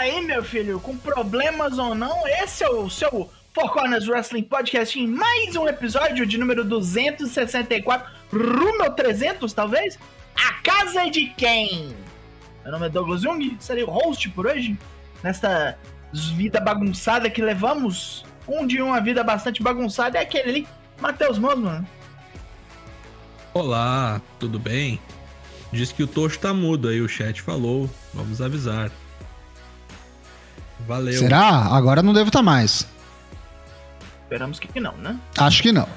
aí, meu filho, com problemas ou não, esse é o seu Four Corners Wrestling Podcast em mais um episódio de número 264, rumo ao 300, talvez? A Casa é de Quem? Meu nome é Douglas Jung, serei o host por hoje, nesta vida bagunçada que levamos. Um de uma vida bastante bagunçada é aquele ali, Matheus Mosman. Olá, tudo bem? Diz que o Tocho tá mudo aí, o chat falou. Vamos avisar. Valeu. Será? Agora não devo estar tá mais. Esperamos que não, né? Acho que não.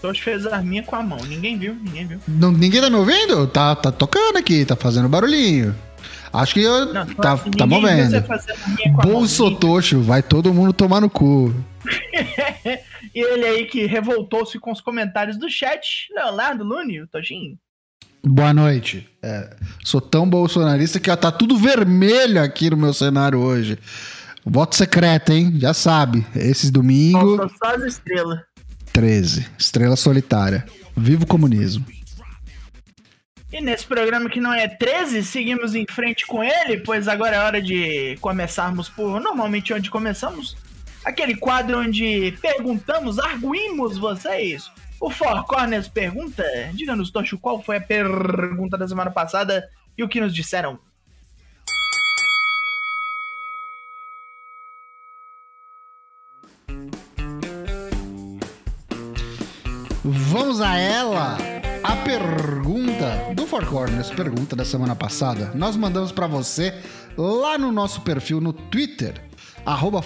Tocho fez a arminha com a mão. Ninguém viu, ninguém viu. Não, ninguém tá me ouvindo? Tá, tá tocando aqui, tá fazendo barulhinho. Acho que eu, não, tá, tá movendo. Bolso Tocho, vai todo mundo tomar no cu. e ele aí que revoltou-se com os comentários do chat, Leonardo Lune, o Tojinho. Boa noite. É, sou tão bolsonarista que tá tudo vermelho aqui no meu cenário hoje. Voto secreto, hein? Já sabe. Esses domingos. Só as estrelas. 13. Estrela solitária. Viva o comunismo. E nesse programa que não é 13, seguimos em frente com ele, pois agora é hora de começarmos por normalmente onde começamos. Aquele quadro onde perguntamos, arguimos vocês o Four Corners pergunta: diga-nos, Tocho, qual foi a pergunta da semana passada e o que nos disseram? Vamos a ela! A pergunta do Four Corners, pergunta da semana passada, nós mandamos para você lá no nosso perfil no Twitter, arroba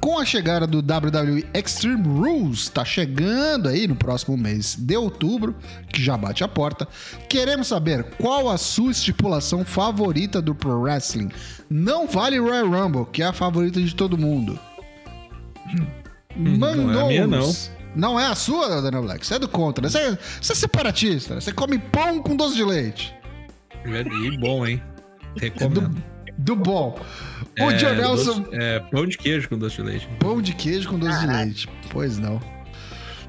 com a chegada do WWE Extreme Rules, tá chegando aí no próximo mês de outubro, que já bate a porta. Queremos saber qual a sua estipulação favorita do Pro Wrestling. Não vale Royal Rumble, que é a favorita de todo mundo. Mandou. Não é a minha, não. Não é a sua, Daniel Black? Você é do contra. Você é, você é separatista. Você come pão com doce de leite. É bom, hein? Recomendo. É do do bom. O é, John Nelson. Doce, é, pão de queijo com doce de leite. Pão de queijo com doce de leite. Pois não.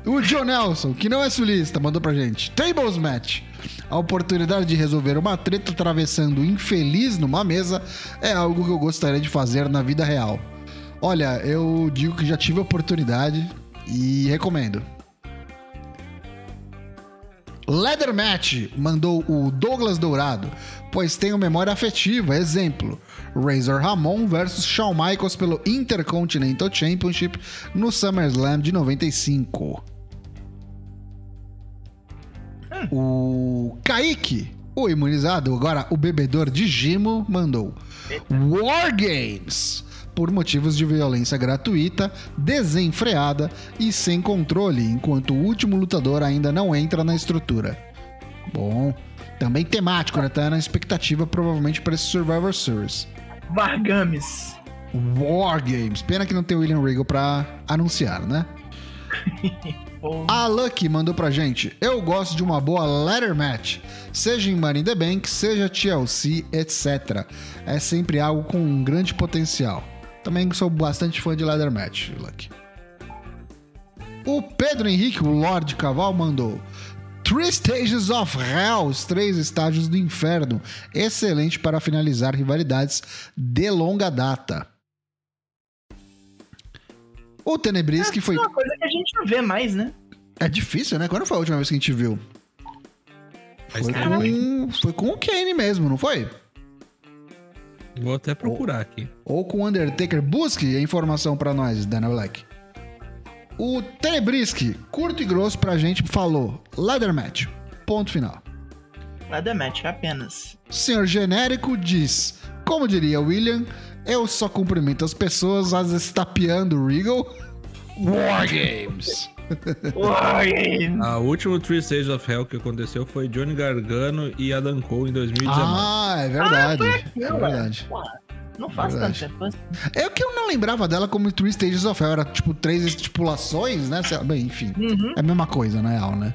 O John Nelson, que não é sulista, mandou pra gente. Tables Match. A oportunidade de resolver uma treta atravessando infeliz numa mesa é algo que eu gostaria de fazer na vida real. Olha, eu digo que já tive a oportunidade e recomendo. Leather Match mandou o Douglas Dourado, pois tenho memória afetiva. Exemplo: Razor Ramon versus Shawn Michaels pelo Intercontinental Championship no SummerSlam de 95. Hum. O Kaique, o imunizado, agora o bebedor de Gimo, mandou War Games por motivos de violência gratuita, desenfreada e sem controle, enquanto o último lutador ainda não entra na estrutura. Bom, também temático, né? Tá na expectativa provavelmente para esse Survivor Series. Vargames. War Games. Pena que não tem o William Regal pra anunciar, né? A Lucky mandou pra gente. Eu gosto de uma boa ladder match, seja em Money in the Bank, seja TLC, etc. É sempre algo com um grande potencial. Também sou bastante fã de ladder match, Lucky. O Pedro Henrique, o Lord Caval, mandou. Three Stages of Hell, os três estágios do inferno. Excelente para finalizar rivalidades de longa data. O Tenebris, que foi. É uma coisa que a gente não vê mais, né? É difícil, né? Quando foi a última vez que a gente viu? Foi com, foi com o Kane mesmo, não foi? Vou até procurar ou, aqui. Ou com o Undertaker. Busque a informação para nós, Dana Black. O Tenebriski, curto e grosso pra gente, falou: Ladder Match. Ponto final. Ladder Match, apenas. Senhor Genérico diz: Como diria William, eu só cumprimento as pessoas as estapeando Regal. War Games. War Games. A última Three Stages of Hell que aconteceu foi Johnny Gargano e Adam Cole em 2019. Ah, é verdade. Ah, aquilo, é verdade. Não faz tanto tempo assim. É que eu não lembrava dela como Three Stages of Hell. Era tipo três estipulações, né? Bem, enfim. Uhum. É a mesma coisa, na real, né?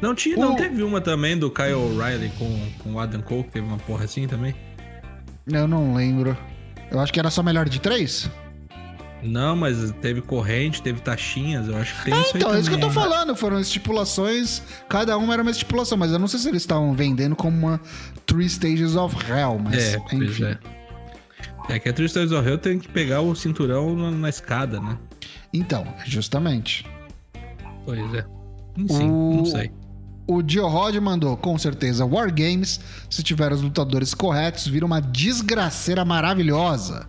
Não, tinha, não teve uma também do Kyle O'Reilly com, com o Adam Cole, que teve uma porra assim também? Eu não lembro. Eu acho que era só melhor de três? Não, mas teve corrente, teve taxinhas, eu acho que tem É, isso aí então, é isso que eu tô né? falando. Foram estipulações, cada uma era uma estipulação, mas eu não sei se eles estavam vendendo como uma Three Stages of Hell, mas É, pois enfim. é. É que a True Stories of Hell tem que pegar o cinturão na, na escada, né? Então, justamente. Pois é. Sim, O- não sei. O Dio Rod mandou, com certeza, Wargames, se tiver os lutadores corretos, vira uma desgraceira maravilhosa.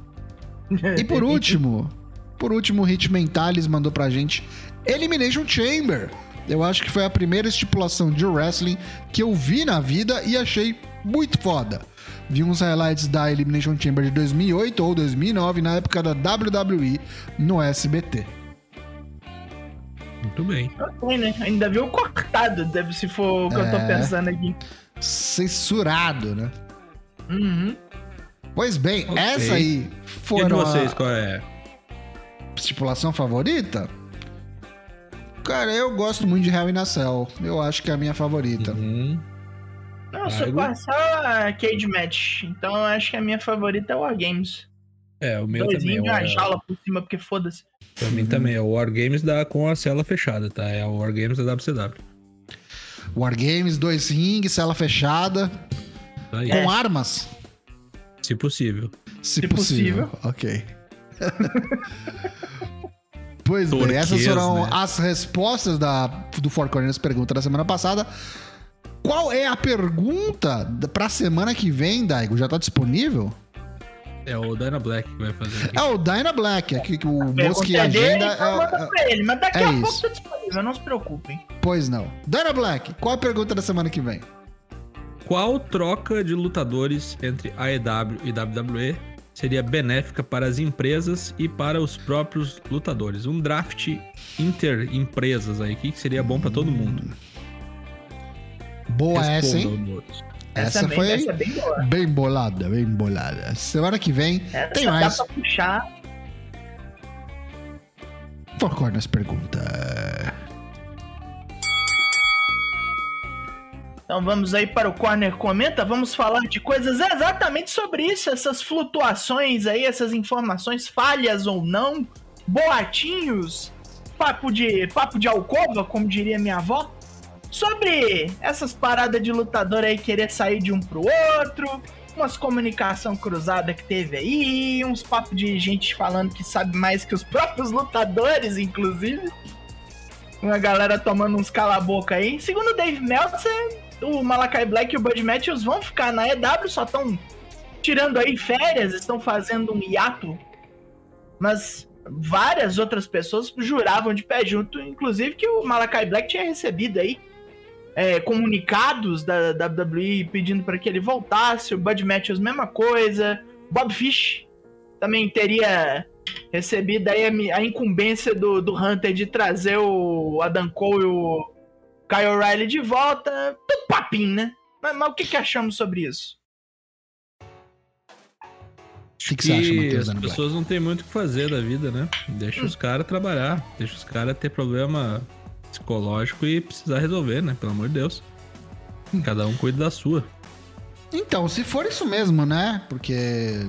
E por último, por último, o Hit Mentalis mandou pra gente Elimination Chamber. Eu acho que foi a primeira estipulação de wrestling que eu vi na vida e achei muito foda. Vi uns highlights da Elimination Chamber de 2008 ou 2009, na época da WWE, no SBT. Muito bem. Ok, né? Ainda viu cortado, deve se for o que eu tô É. pensando aqui. Censurado, né? Uhum. Pois bem, Ok. essa aí E de foram vocês, a qual é? estipulação favorita? Cara, eu gosto muito de Hell in a Cell. Eu acho que é a minha favorita. Uhum. Não, só eu- passar a Cage Match. Então eu acho que a minha favorita é War Games. É, o meu também. Doisinho de É uma jaula por cima, porque foda-se. pra mim também é o War Games da, com a cela fechada, tá? É o War Games da WCW. Wargames, dois rings, cela fechada, Isso aí. com armas, Se possível. se, Se possível. Ok. pois bem, Turquês, essas foram né? as respostas da, do Four Corners pergunta da semana passada. Qual é a pergunta pra semana que vem, Daigo? Já tá disponível? É o Dana Black que vai fazer aqui. É o Dyna Black, aqui que o moço que é dele, agenda. então manda É, pra ele. Mas daqui é a isso. pouco tá disponível, não se preocupem. pois não. Dyna Black, qual a pergunta da semana que vem? Qual troca de lutadores entre AEW e WWE seria benéfica para as empresas e para os próprios lutadores? Um draft inter-empresas aí, que seria bom para todo mundo. Boa essa, hein? Todos. Essa, também, foi Essa é bem bem bolada, bem bolada. Semana que vem Essa tem dá mais. pra puxar. Four Corners pergunta. Então vamos aí para o Corner Comenta. Vamos falar de coisas exatamente sobre isso. Essas flutuações aí, essas informações falhas ou não. Boatinhos. Papo de, papo de alcova, como diria minha avó. Sobre essas paradas de lutador aí querer sair de um pro outro. Umas comunicação cruzada que teve aí. Uns papos de gente falando que sabe mais que os próprios lutadores, inclusive. Uma galera tomando uns cala-boca aí. Segundo Dave Meltzer, o Malakai Black e o Bud Matthews vão ficar na EW, só estão tirando aí férias, estão fazendo um hiato. Mas várias outras pessoas juravam de pé junto, inclusive que o Malakai Black tinha recebido aí é, comunicados da WWE pedindo para que ele voltasse. O Bud Matthews, mesma coisa. Bob Fish também teria recebido aí a, a incumbência do, do Hunter de trazer o Adam Cole e o Kyle O'Reilly de volta. Tudo papinho, né? Mas, mas o que, que achamos sobre isso? O que, que você acha, Matheus? as pessoas não têm muito o que fazer da vida, né? Deixa Hum. os caras trabalhar, deixa os caras ter problema psicológico e precisar resolver, né? Pelo amor de Deus. Cada um cuida da sua. Então, se for isso mesmo, né? Porque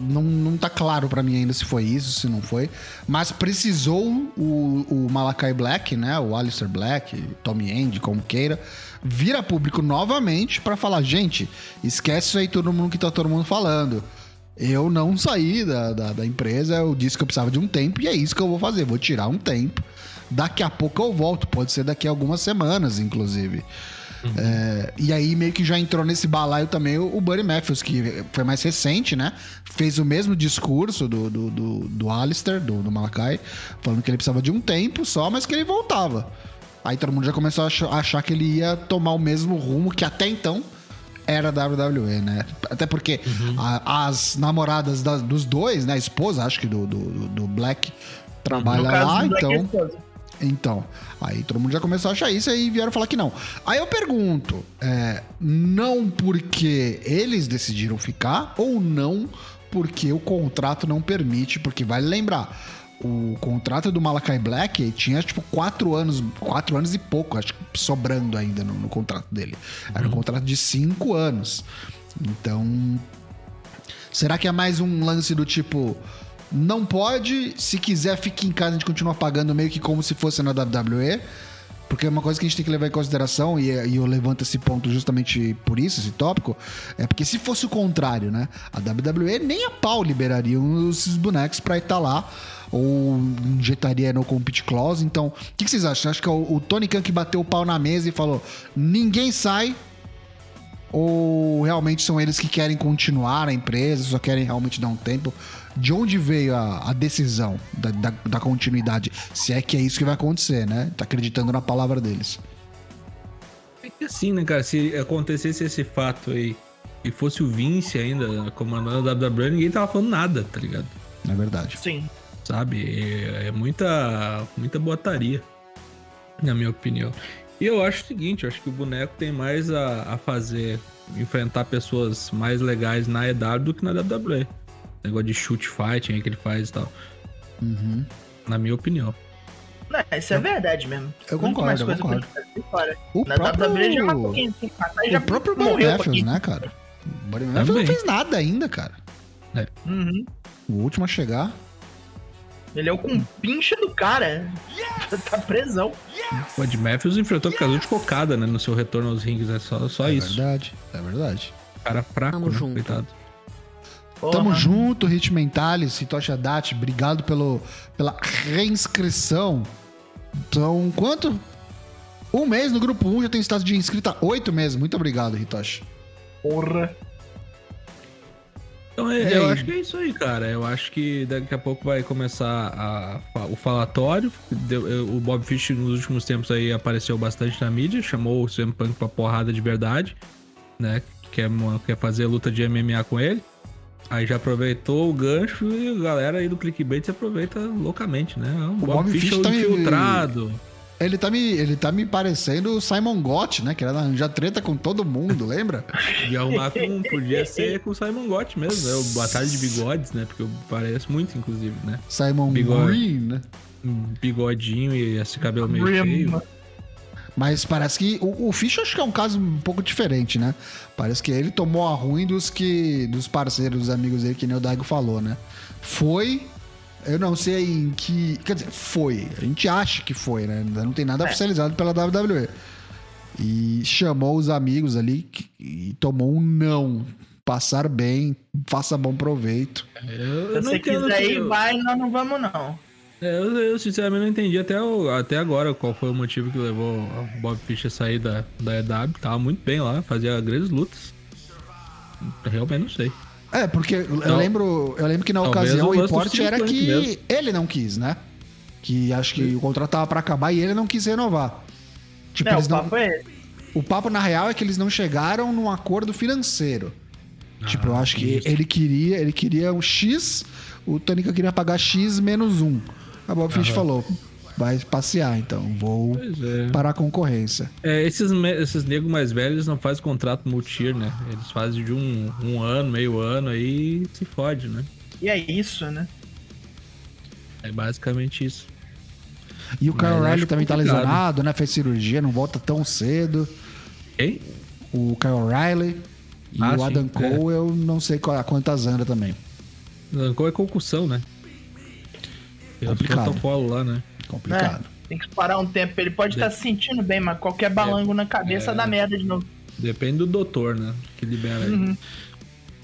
não, não tá claro pra mim ainda se foi isso, se não foi. Mas precisou o, o Malakai Black, né? O Alistair Black, Tommy End, como queira, vir a público novamente pra falar: gente, esquece isso aí todo mundo que tá todo mundo falando. Eu não saí da, da, da empresa, eu disse que eu precisava de um tempo e é isso que eu vou fazer. Vou tirar um tempo. Daqui a pouco eu volto, pode ser daqui a algumas semanas, inclusive. É, e aí meio que já entrou nesse balaio também o, o Buddy Matthews, que foi mais recente, né? Fez o mesmo discurso do, do, do, do Alistair, do, do Malakai, falando que ele precisava de um tempo só, mas que ele voltava. Aí todo mundo já começou a ach- achar que ele ia tomar o mesmo rumo que até então era a WWE, né? Até porque a- as namoradas da- dos dois, né? A esposa, acho que do, do, do Black, trabalha lá, do Black então. Esposa. Então, aí todo mundo já começou a achar isso e vieram falar que não. Aí eu pergunto, é, não porque eles decidiram ficar ou não porque o contrato não permite, porque vale lembrar, o contrato do Malakai Black tinha tipo quatro anos, quatro anos e pouco, acho que sobrando ainda no, no contrato dele. Era um contrato de cinco anos. Então, será que é mais um lance do tipo não pode. Se quiser, fique em casa, a gente continua pagando meio que como se fosse na WWE. Porque uma coisa que a gente tem que levar em consideração, e, eu levanto esse ponto justamente por isso, esse tópico, é porque se fosse o contrário, né? A WWE nem a pau liberaria esses bonecos pra estar lá, ou injetaria no compete clause. Então, o que, que, vocês acham? Acho que é o, o Tony Khan que bateu o pau na mesa e falou: ninguém sai, ou realmente são eles que querem continuar a empresa, só querem realmente dar um tempo? De onde veio a, a decisão da, da, da, continuidade? Se é que é isso que vai acontecer, né? Tá acreditando na palavra deles. É que assim, né, cara? Se acontecesse esse fato aí e fosse o Vince ainda comandando a WWE, ninguém tava falando nada, tá ligado? É verdade. Sim. Sabe? É, é muita, muita botaria, na minha opinião. E eu acho o seguinte, eu acho que o boneco tem mais a, a fazer, enfrentar pessoas mais legais na EW do que na WWE. Negócio de shoot fighting aí que ele faz e tal. Uhum. Na minha opinião. Não, isso é verdade mesmo. Eu concordo, eu concordo. O na próprio... WWE já matou quem já O próprio Buddy Matthews, né, cara? O Buddy Matthews não fez nada ainda, cara. É. Uhum. O último a chegar. Ele é o compinche do cara. Yes! tá presão. Yes! O Ed Matthews enfrentou yes! de cocada, né? No seu retorno aos rings. É só, só é isso. É verdade, é verdade. Cara fraco, Tamo né? Junto. Coitado. Porra. Tamo junto, Hit Mentalis, Hitoshi Haddad. Obrigado pelo, pela reinscrição. Então, quanto? Um mês no grupo 1, já tem status de inscrita oito meses. Muito obrigado, Hitoshi. Porra. Então, é, eu acho que é isso aí, cara. Eu acho que daqui a pouco vai começar a, a, o falatório. o Bob Fish nos últimos tempos aí apareceu bastante na mídia, chamou o CM Punk pra porrada de verdade, né? Quer, quer fazer luta de MMA com ele. Aí já aproveitou o gancho e a galera aí do clickbait se aproveita loucamente, né? O, o Bob, Bob Fish, tá infiltrado. Ele tá, me, ele tá me parecendo o Simon Gott, né? Que era já treta com todo mundo, lembra? E arrumar com. Podia ser com o Simon Gott mesmo, né? O Batalha de Bigodes, né? Porque parece muito, inclusive, né? Simon Bigode, Green, né? Bigodinho e esse cabelo meio feio. Mas parece que o, o Fish acho que é um caso um pouco diferente, né? Parece que ele tomou a ruim dos que dos parceiros, dos amigos dele, que nem o Daigo falou, né? Foi eu não sei em que. Quer dizer, foi. A gente acha que foi, né? Ainda não tem nada é. oficializado pela WWE. E chamou os amigos ali e tomou um não. Passar bem, faça bom proveito. Eu, Se você quiser ir, vai, nós não vamos, não. É, eu, eu, sinceramente não entendi até, o, até agora qual foi o motivo que levou o Bob Fish a sair da, da EW. Tava muito bem lá, fazia grandes lutas. Realmente não sei. É, porque então, eu lembro, eu lembro que na ocasião o importe era que mesmo. ele não quis, né? Que acho que o contrato tava pra acabar e ele não quis renovar. Tipo, não, o papo não... é O papo, na real, é que eles não chegaram num acordo financeiro. Ah, tipo, eu acho que isso. ele queria, ele queria um X, o Tônica queria pagar X menos um. A Bob Fish falou: vai passear, então vou é. para a concorrência. É, esses, esses negros mais velhos não fazem contrato multir, né? Eles fazem de um, um ano, meio ano, aí se fode, né? E é isso, né? É basicamente isso. E o Kyle Riley também tá lesionado, né? Fez cirurgia, não volta tão cedo. Quem? O Kyle Riley. E ah, o Adam sim, Cole, é. eu não sei qual, quantas anda também. O Adam Cole é concussão, né? Complicado. protocolo lá, né? Complicado. É, tem que parar um tempo. Ele pode estar tá se sentindo bem, mas qualquer balango é, na cabeça é, dá merda de novo. Depende do doutor, né? Que libera uhum.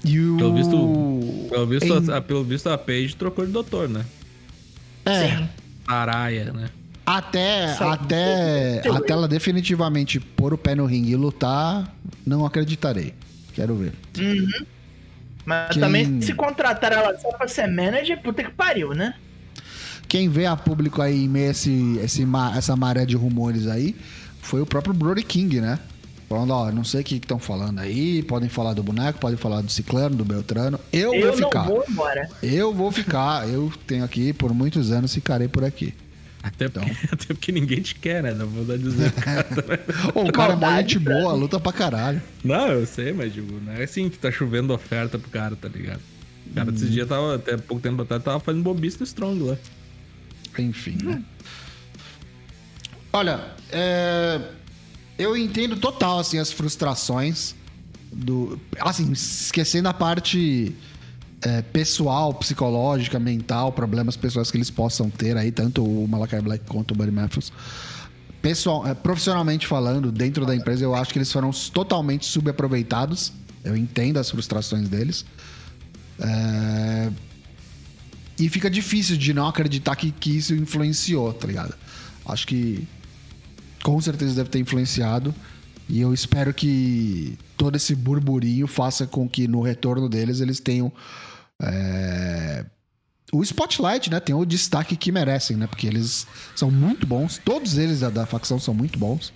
E o... Pelo visto, pelo visto, em... a, pelo visto a Paige trocou de doutor, né? É. Sim. Araia, né? Até, até, até ela definitivamente pôr o pé no ringue e lutar, não acreditarei. Quero ver. Uhum. Mas Quem... também, se contratar ela só pra ser manager, puta que pariu, né? Quem vê a público aí em meio a esse, esse, essa maré de rumores aí foi o próprio Brody King, né? Falando, ó, não sei o que estão falando aí, podem falar do boneco, podem falar do Ciclano, do Beltrano. Eu, eu vou ficar. Vou embora. Eu vou ficar. Eu tenho aqui por muitos anos, ficarei por aqui. Até, então. porque, até porque ninguém te quer, né? Não vou dar dizer. o cara é mó gente boa, luta pra caralho. Não, eu sei, mas tipo, não é assim que tá chovendo oferta pro cara, tá ligado? O cara, hum. esses dias tava, até pouco tempo atrás, tava fazendo bobice no Strong lá. Enfim, né? Olha, é... eu entendo total, assim, as frustrações do... Assim, esquecendo a parte é, pessoal, psicológica, mental, problemas pessoais que eles possam ter aí, tanto o Malakai Black quanto o Buddy Matthews. Pessoal, é, profissionalmente falando, dentro da empresa, eu acho que eles foram totalmente subaproveitados. Eu entendo as frustrações deles. É... E fica difícil de não acreditar que, que isso influenciou, tá ligado? Acho que com certeza deve ter influenciado. E eu espero que todo esse burburinho faça com que no retorno deles eles tenham é, o spotlight, né? Tem o destaque que merecem, né? Porque eles são muito bons, todos eles da, da facção são muito bons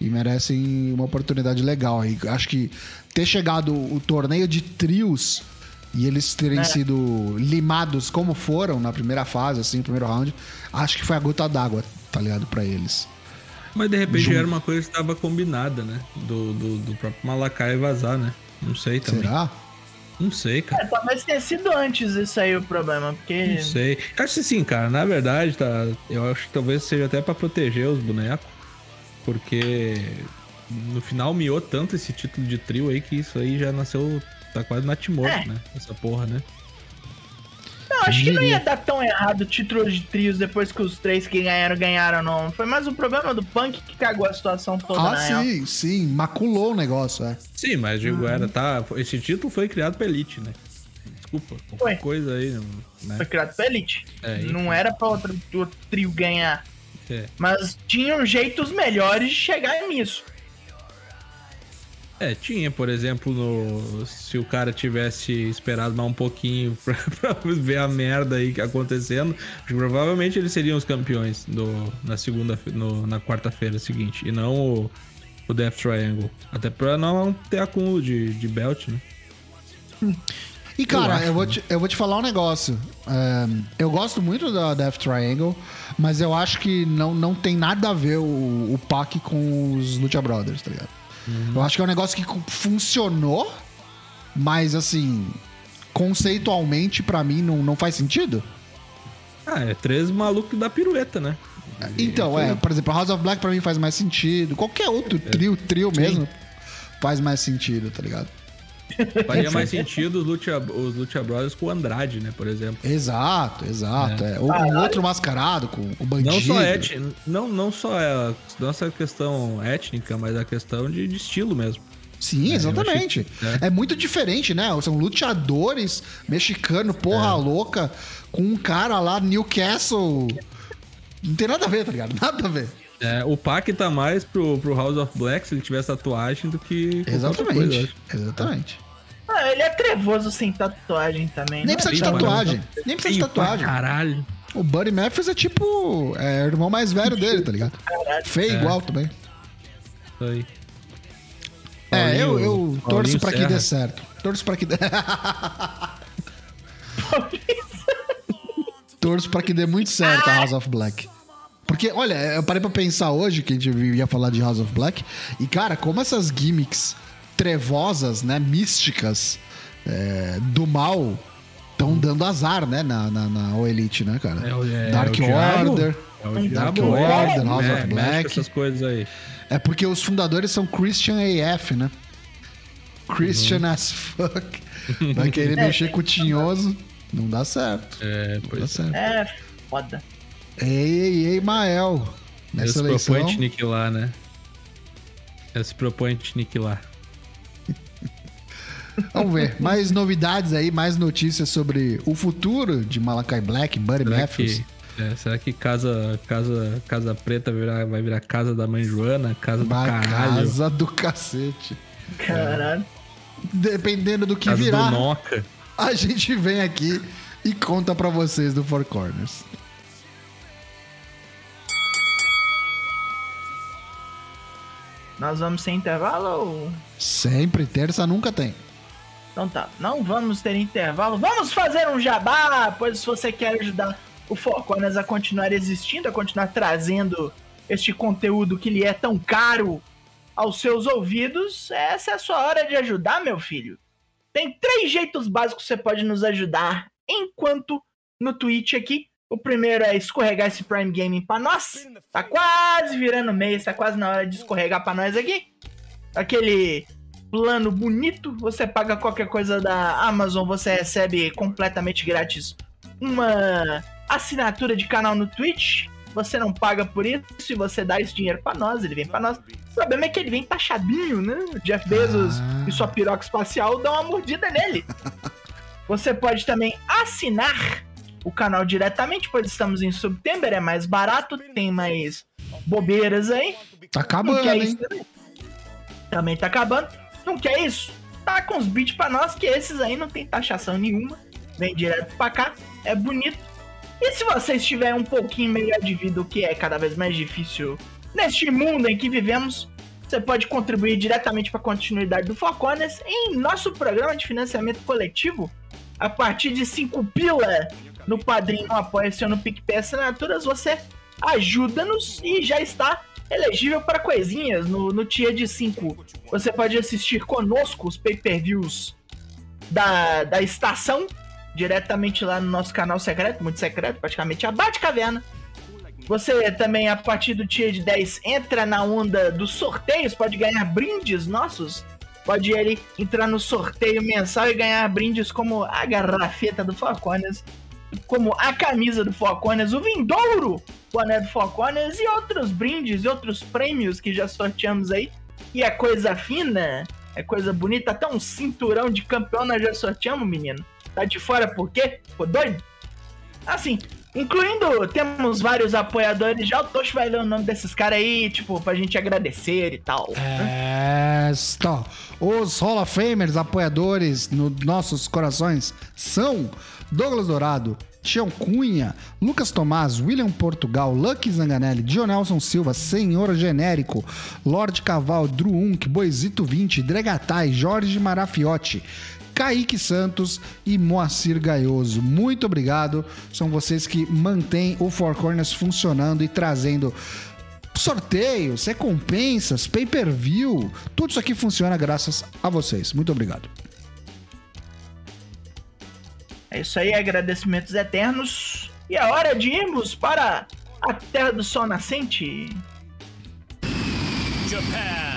e merecem uma oportunidade legal. E acho que ter chegado o torneio de trios e eles terem é. sido limados como foram na primeira fase, assim, no primeiro round, acho que foi a gota d'água, tá ligado, para eles. Mas de repente Junto. era uma coisa que estava combinada, né? Do, do, do próprio Malakai vazar, né? Não sei também. Será? Não sei, cara. É, talvez tenha sido antes isso aí o problema, porque. Não sei. Acho que sim, cara. Na verdade, tá. Eu acho que talvez seja até para proteger os bonecos. Porque no final miou tanto esse título de trio aí que isso aí já nasceu. Tá quase natimorto, é. né? Essa porra, né? Não, acho que não ia dar tão errado o título de trios depois que os três que ganharam, ganharam, não. Foi mais um problema do Punk que cagou a situação toda, Ah, sim, real. sim. Maculou o negócio, é. Sim, mas digo, uhum. era, tá. Esse título foi criado pra Elite, né? Desculpa, qualquer foi. coisa aí. Né? Foi criado pra Elite. É, não era pra outro, outro trio ganhar. É. Mas tinham jeitos melhores de chegar nisso. É, tinha, por exemplo, no, se o cara tivesse esperado mais um pouquinho pra, pra ver a merda aí acontecendo, provavelmente eles seriam os campeões do, na segunda, no, na quarta-feira seguinte, e não o, o Death Triangle. Até pra não ter acúmulo de, de belt, né? E cara, eu, acho, eu vou, te, eu vou te falar um negócio. É, eu gosto muito da Death Triangle, mas eu acho que não, não tem nada a ver o, o Pac com os Lucha Brothers, tá ligado? Eu acho que é um negócio que funcionou, mas assim, conceitualmente para mim não, não faz sentido. Ah, é três malucos da pirueta, né? Então, é, por exemplo, House of Black pra mim faz mais sentido. Qualquer outro é. trio, trio mesmo, faz mais sentido, tá ligado? Faria mais sentido os Lucha, os Lucha Brothers com o Andrade, né, por exemplo. Exato, exato. É. É. Ou um outro mascarado com o bandido. Não só, et... não, não só é não essa questão étnica, mas a questão de, de estilo mesmo. Sim, é, exatamente. Achei... É. é. muito diferente, né? São luteadores mexicanos, porra é. louca, com um cara lá, Newcastle. Não tem nada a ver, tá ligado? Nada a ver. É, o Pac tá mais pro, pro House of Black se ele tivesse tatuagem do que. Exatamente. Coisa, exatamente. Ah, ele é trevoso sem tatuagem também. Nem precisa de tatuagem. Nem precisa de tatuagem. Caralho. O Buddy Matthews é tipo. É o irmão mais velho dele, tá ligado? Caralho. Feio é. igual também. Aí. É, eu, eu torço pra que dê certo. Torço pra que dê. torço pra que dê muito certo a House of Black. Porque, olha, eu parei pra pensar hoje que a gente ia falar de House of Black. E, cara, como essas gimmicks trevosas, né? Místicas é, do mal estão dando azar, né? Na, na, na Elite, né, cara? É, é, Dark é Order. É Dark Order, House é, of Black. Essas coisas aí. É porque os fundadores são Christian AF, né? Christian uhum. as fuck. Vai querer mexer com o tinhoso. Não dá certo. É, não pois dá certo. É, foda. Ei, ei, ei, Mael. Nessa Ele se propõe te aniquilar, né? Se propõe te aniquilar. Vamos ver. Mais novidades aí, mais notícias sobre o futuro de Malakai Black, Buddy será Matthews. Que, é, será que casa, casa, casa Preta virar, vai virar casa da mãe Joana? Casa do caralho? Casa do cacete. Caralho. Dependendo do que casa virar, do Noca. a gente vem aqui e conta para vocês do Four Corners. Nós vamos sem intervalo ou. Sempre, terça nunca tem. Então tá, não vamos ter intervalo. Vamos fazer um jabá! Pois se você quer ajudar o Foconas a continuar existindo, a continuar trazendo este conteúdo que lhe é tão caro aos seus ouvidos, essa é a sua hora de ajudar, meu filho. Tem três jeitos básicos que você pode nos ajudar enquanto no Twitch aqui. O primeiro é escorregar esse Prime Gaming pra nós. Tá quase virando mês, tá quase na hora de escorregar pra nós aqui. Aquele plano bonito. Você paga qualquer coisa da Amazon, você recebe completamente grátis uma assinatura de canal no Twitch. Você não paga por isso e você dá esse dinheiro para nós, ele vem para nós. O problema é que ele vem taxadinho, né? O Jeff Bezos ah. e sua piroca espacial dão uma mordida nele. Você pode também assinar o canal diretamente, pois estamos em setembro, é mais barato, tem mais bobeiras aí. Tá acabando, hein? Isso, também tá acabando. Não quer isso? Tá com os bits pra nós, que esses aí não tem taxação nenhuma. Vem direto pra cá, é bonito. E se vocês tiverem um pouquinho melhor de vida, o que é cada vez mais difícil neste mundo em que vivemos, você pode contribuir diretamente para a continuidade do Foconas em nosso programa de financiamento coletivo. A partir de 5 pila no Padrinho, Apoia-se ou no PicPay Assinaturas, você ajuda-nos e já está elegível para coisinhas no, no tier de 5. Você pode assistir conosco os pay-per-views da, da estação, diretamente lá no nosso canal secreto, muito secreto, praticamente a Bate-Caverna. Você também, a partir do tier de 10, entra na onda dos sorteios, pode ganhar brindes nossos. Pode ele entrar no sorteio mensal e ganhar brindes como a garrafeta do Falcones como a camisa do Foconas, o vindouro boné do Foconas e outros brindes e outros prêmios que já sorteamos aí. E é coisa fina, é coisa bonita, até um cinturão de campeão nós já sorteamos, menino. Tá de fora por quê? Ficou doido? Assim, incluindo, temos vários apoiadores já. O Tocho vai ler o nome desses caras aí, tipo, pra gente agradecer e tal. É, está. Os Hall of Famers apoiadores nos nossos corações são Douglas Dourado, Tião Cunha, Lucas Tomás, William Portugal, Lucky Zanganelli, Dionelson Silva, Senhor Genérico, Lorde Caval, Druunk, Boisito 20, Dregatai, Jorge Marafiotti, Kaique Santos e Moacir Gaioso. Muito obrigado. São vocês que mantêm o Four Corners funcionando e trazendo sorteios, recompensas, pay-per-view. Tudo isso aqui funciona graças a vocês. Muito obrigado. É isso aí, agradecimentos eternos. E é hora de irmos para a Terra do Sol Nascente. Japan.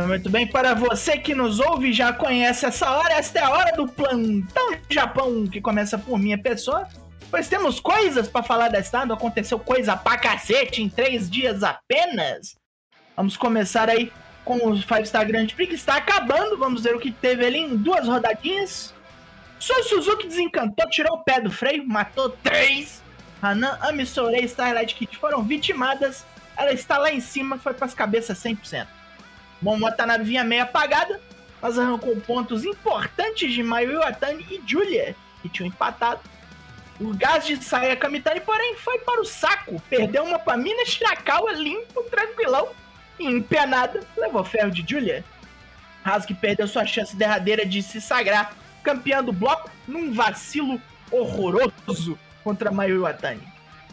Muito bem, para você que nos ouve e já conhece essa hora, esta é a hora do Plantão Japão, que começa por minha pessoa. Pois temos coisas para falar da estado, aconteceu coisa pra cacete em três dias apenas. Vamos começar aí com o Five Star Grand Prix, que está acabando. Vamos ver o que teve ali em duas rodadinhas. Só Suzuki desencantou, tirou o pé do freio, matou três. Hanan, Amisore e Starlight Kid foram vitimadas. Ela está lá em cima, foi para as cabeças 100%. Bom, Watanabe vinha meio apagada, mas arrancou pontos importantes de Mayu Iwatani e Julia, que tinham empatado. O gás de Saya Kamitani, porém, foi para o saco. Perdeu uma para Minas Shirakawa limpo, tranquilão empenada, levou ferro de Julia. Hasuki perdeu sua chance derradeira de se sagrar campeão do bloco num vacilo horroroso contra Mayu Iwatani.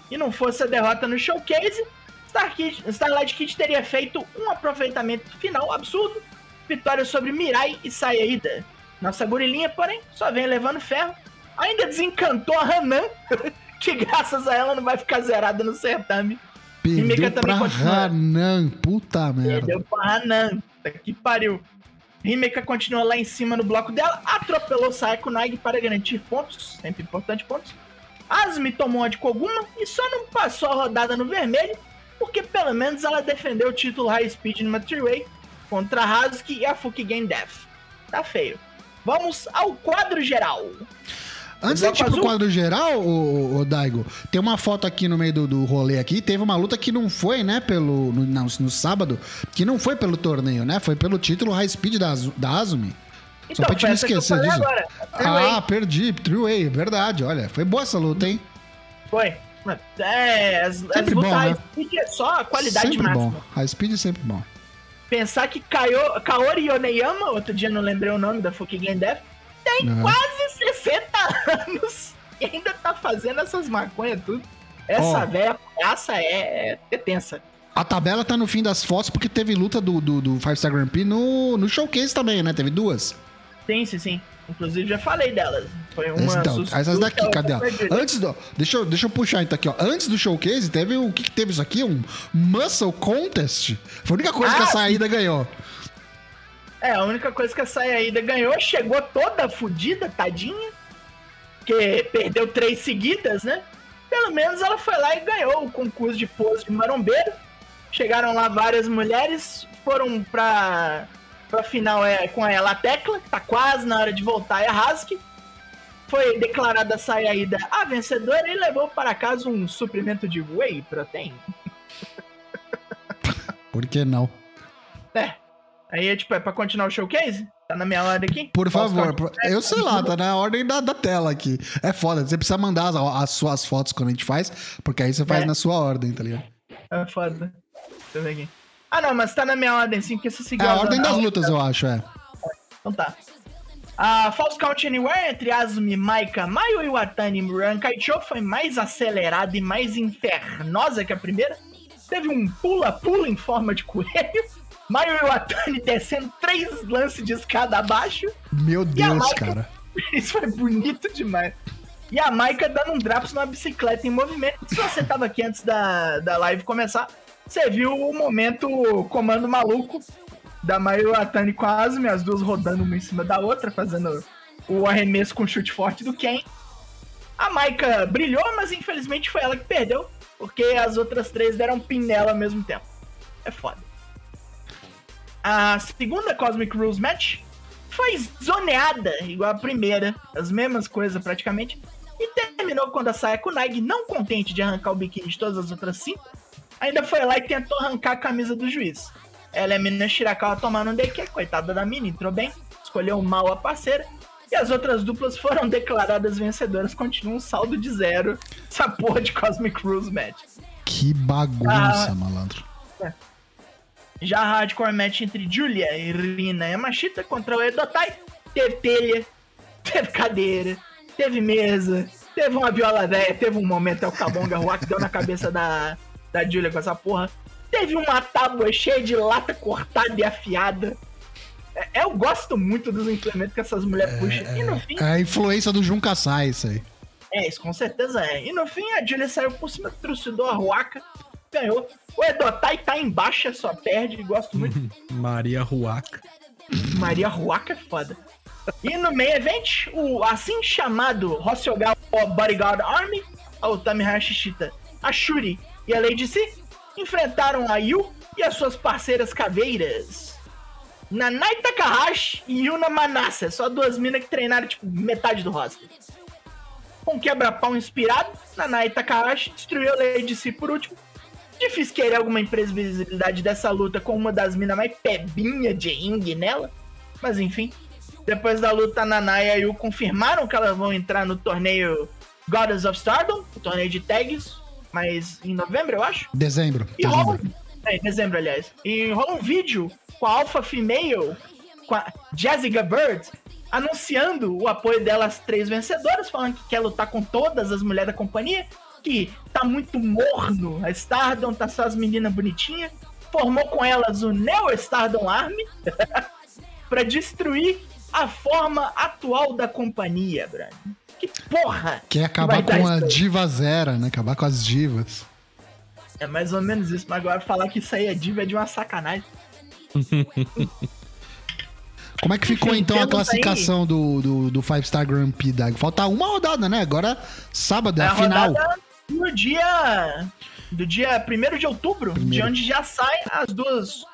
E não fosse a derrota no showcase, Star Kid, Starlight Kid teria feito um aproveitamento final absurdo, vitória sobre Mirai e Sayaida. Nossa gorilinha, porém, só vem levando ferro. Ainda desencantou a Hanan, que graças a ela não vai ficar zerada no certame. Perdeu pra Hanan, puta merda. Perdeu pra Hanan, que pariu. Himeka continua lá em cima no bloco dela, atropelou Saiko Nag para garantir pontos, sempre importante pontos. Asmi tomou a de Koguma e só não passou a rodada no vermelho, porque pelo menos ela defendeu o título High Speed numa Three-Way contra a Hazuki e a Fukigen Death. Tá feio. Vamos ao quadro geral. Antes de ir pro quadro geral, o, o, Daigo, tem uma foto aqui no meio do, do rolê aqui. Teve uma luta que não foi, né, pelo. No, no, no sábado, que não foi pelo torneio, né? Foi pelo título High Speed da, da Azumi. Então, Só pra gente não esquecer disso. Agora, ah, perdi. True Way, verdade. Olha, foi boa essa luta, hein? Foi. É, as, as lutas bom, High né? Speed é só a qualidade sempre máxima. Bom. High Speed é sempre bom. Pensar que Kaio, Kaori Yoneyama, outro dia não lembrei o nome da Fukigen Death, tem uhum. quase 60 anos e ainda tá fazendo essas maconhas tudo. Essa oh. velha palhaça é, é tensa. A tabela tá no fim das fotos porque teve luta do, do, do Five Star Grand Prix no, no showcase também, né? Teve duas. Sim, sim, sim. Inclusive já falei delas. Foi uma então, essas daqui, cadê? Antes do, deixa, eu, deixa eu puxar então aqui, ó. Antes do showcase, teve o que, que teve isso aqui? Um Muscle Contest. Foi a única coisa ah, que a saída ganhou. É, a única coisa que a saída ganhou, chegou toda fodida, tadinha. Que perdeu três seguidas, né? Pelo menos ela foi lá e ganhou o concurso de pose de marombeiro. Chegaram lá várias mulheres, foram pra Pra final é com ela a Tecla, que tá quase na hora de voltar, é a Husky. Foi declarada a saída a vencedora e levou para casa um suprimento de whey protein. Por que não? É. Aí é tipo, é pra continuar o showcase? Tá na minha ordem aqui? Por favor, eu sei lá, tá na ordem da, da tela aqui. É foda, você precisa mandar as, as suas fotos quando a gente faz, porque aí você faz é. na sua ordem, tá ligado? É foda. Deixa eu ver aqui. Ah, não, mas tá na minha ordem, sim, porque você seguiu É a ordem das lutas, eu acho, é. Então tá. A False Count Anywhere entre Azumi, Maika, Mayu e Muran Kaicho foi mais acelerada e mais infernosa que a primeira. Teve um pula-pula em forma de coelho. Mayu Iwatani descendo três lances de escada abaixo. Meu Deus, Maika... cara. Isso foi bonito demais. E a Maika dando um drops numa bicicleta em movimento. Se você tava aqui antes da, da live começar, você viu o momento comando maluco da Mayu Atani com a as duas rodando uma em cima da outra, fazendo o arremesso com chute forte do Ken. A Maika brilhou, mas infelizmente foi ela que perdeu, porque as outras três deram pin nela ao mesmo tempo. É foda. A segunda Cosmic Rules Match foi zoneada, igual a primeira, as mesmas coisas praticamente, e terminou quando a Sayako Nag, não contente de arrancar o biquíni de todas as outras cinco, ainda foi lá e tentou arrancar a camisa do juiz. Ela é a menina Shirakawa tomando um DQ, coitada da menina, entrou bem, escolheu mal a parceira. E as outras duplas foram declaradas vencedoras, continua um saldo de zero. Essa porra de Cosmic Rules Match. Que bagunça, ah, malandro. É. Já a hardcore match entre Julia e Rina Yamashita contra o Edotai. Teve telha, teve cadeira, teve mesa, teve uma viola velha, teve um momento, é o Kabonga Rua que deu na cabeça da, da Julia com essa porra. Teve uma tábua cheia de lata cortada e afiada. É, eu gosto muito dos implementos que essas mulheres é, puxam. E no fim. É a influência do Jun Kasai, isso aí. É, isso com certeza é. E no fim a Julia saiu por cima, trucidou a Ruaka, ganhou. O Edotai tá em baixa, só perde, gosto muito. Maria Ruaka. Maria Ruaka é foda. E no main event, o assim chamado Hosogawa Bodyguard Army, o Tamihashi Shita, a Shuri e a Lady C enfrentaram a Yu e as suas parceiras caveiras. Nanai Takahashi e Yuna Manassa, só duas minas que treinaram tipo metade do roster. Com quebra-pau inspirado, Nanai Takahashi destruiu a Lady C por último. Difícil querer alguma imprevisibilidade dessa luta com uma das minas mais pebinha de Ing nela. Mas enfim, depois da luta, Nanai e a Yu confirmaram que elas vão entrar no torneio Goddess of Stardom, o torneio de tags, mas em novembro, eu acho. Dezembro. E dezembro. Rola, é, dezembro, aliás. E rola um vídeo com a Alpha Female, com a Jessica Bird, anunciando o apoio delas três vencedoras, falando que quer lutar com todas as mulheres da companhia, que tá muito morno. A Stardom tá só as meninas bonitinhas. Formou com elas o Neo Stardom Army para destruir a forma atual da companhia, Brad. Que porra! Quer acabar que com a diva zero, né? Acabar com as divas. É mais ou menos isso, mas agora falar que isso aí é diva é de uma sacanagem. Como é que ficou Enfim, então a classificação do, do, do, Five Star Grand Prix, Dag? Falta uma rodada, né? Agora sábado é, é a, a final. No dia. Do dia 1 de outubro, Primeiro. de onde já saem as duas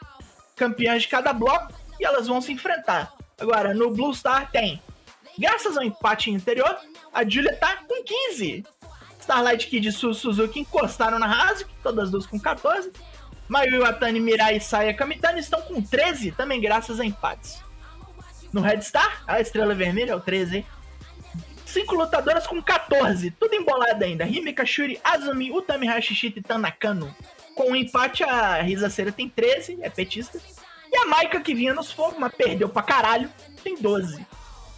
campeãs de cada bloco e elas vão se enfrentar. Agora, no Blue Star tem. Graças ao empate anterior, a Julia tá com 15. Starlight Kid e Suzuki encostaram na Hazuki, todas duas com 14. Mayu Iwatani, Mirai, Saya Kamitani estão com 13, também graças a empates. No Red Star, a estrela vermelha é o 13. Cinco lutadoras com 14, tudo embolado ainda. Himika, Shuri, Azumi, Utami Hashishita e Tanakano. Com um empate, a Risa Cera tem 13, é petista. E a Maika, que vinha nos fogos, mas perdeu pra caralho, tem 12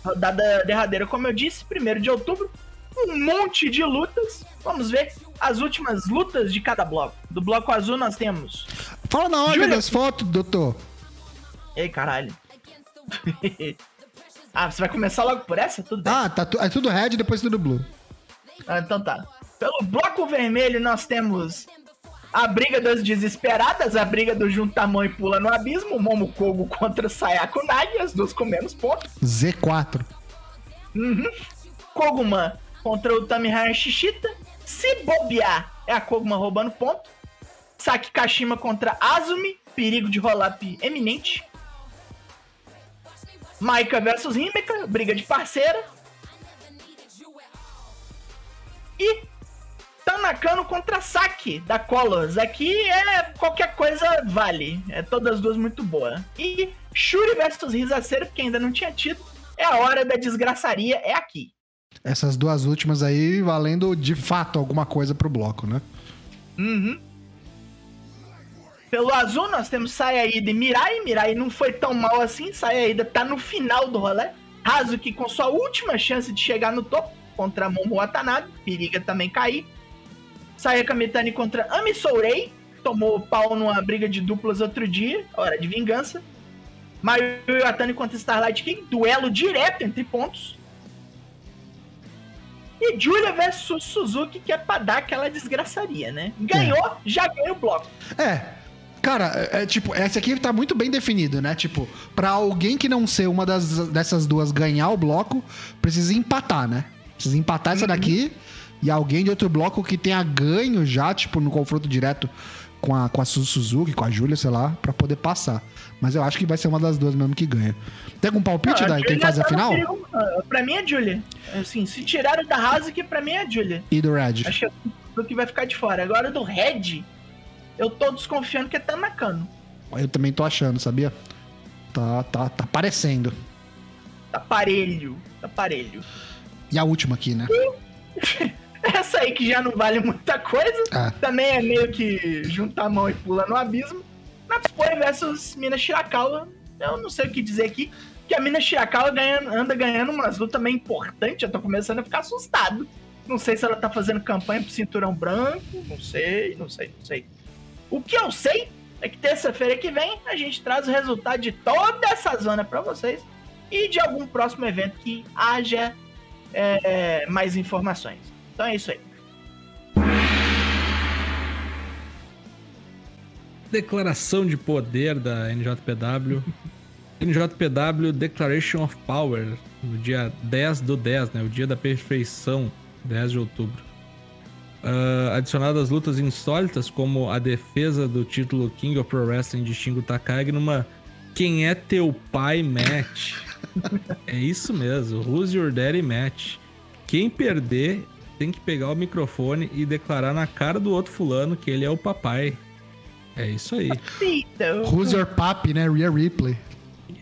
rodada derradeira, como eu disse, 1 de outubro. Um monte de lutas. Vamos ver as últimas lutas de cada bloco. Do bloco azul nós temos. Fala na ordem das fotos, doutor. Ei, caralho. Ah, você vai começar logo por essa? Tudo bem. Ah, tá tu, é tudo red e depois tudo blue. Ah, então tá. Pelo bloco vermelho, nós temos a briga das desesperadas, a briga do junta mão e pula no abismo, Momo Kogo contra Sayako Nagi, as duas com menos pontos. Z4. Uhum. Koguman contra o Tamihara Shishita. Se bobear, é a Koguma roubando ponto. Saki Kashima contra Azumi, perigo de roll-up eminente. Maika versus Himeka, briga de parceira. E Tanakano contra Saki, da Colors. Aqui é qualquer coisa vale. É todas as duas muito boa. E Shuri versus Risaceiro, que ainda não tinha tido. É a hora da desgraçaria, é aqui. Essas duas últimas aí valendo de fato alguma coisa pro bloco, né? Uhum. Pelo azul, nós temos Sayaida e Mirai. Mirai não foi tão mal assim. Sayaida tá no final do rolê. Hazuki com sua última chance de chegar no topo contra Momo Watanabe. Periga também cair. Sayaka Mitani contra Ami Sourei. Tomou pau numa briga de duplas outro dia. Hora de vingança. Mayu Atani contra Starlight King. Duelo direto entre pontos. E Julia versus Suzuki, que é pra dar aquela desgraçaria, né? Ganhou, é. já ganhou o bloco. É, Cara, é, é, tipo, esse aqui tá muito bem definido, né? Tipo, pra alguém que não ser uma das, dessas duas ganhar o bloco, precisa empatar, né? Precisa empatar uhum. essa daqui e alguém de outro bloco que tenha ganho já, tipo, no confronto direto com a, com a Suzuki, com a Júlia, sei lá, pra poder passar. Mas eu acho que vai ser uma das duas mesmo que ganha. Tem algum palpite, Daí? Quem faz a tá final? Pra mim é Julia. Assim, se tiraram da Hazuki, pra mim é Julia. E do Red? Acho que é o que vai ficar de fora. Agora do Red, eu tô desconfiando que é Tanakano. Eu também tô achando, sabia? Tá, tá, tá parecendo. Tá parelho, tá parelho. E a última aqui, né? Essa aí que já não vale muita coisa. Ah. Também é meio que juntar a mão e pula no abismo. Natsupoi versus Minas Shirakawa. Eu não sei o que dizer aqui. Que a Minas Shirakawa ganha, anda ganhando umas lutas meio importantes. Eu tô começando a ficar assustado. Não sei se ela tá fazendo campanha pro cinturão branco. Não sei, não sei, não sei. O que eu sei é que terça-feira que vem a gente traz o resultado de toda essa zona para vocês e de algum próximo evento que haja é, mais informações. Então é isso aí. Declaração de poder da NJPW. NJPW Declaration of Power, no dia 10 do 10, né? O dia da perfeição, 10 de outubro. Uh, adicionado as lutas insólitas, como a defesa do título King of Pro Wrestling de Shingo Takagi numa Quem é Teu Pai match. é isso mesmo, Who's Your Daddy match. Quem perder tem que pegar o microfone e declarar na cara do outro fulano que ele é o papai. É isso aí. Who's Your Papi, né? Rhea Ripley.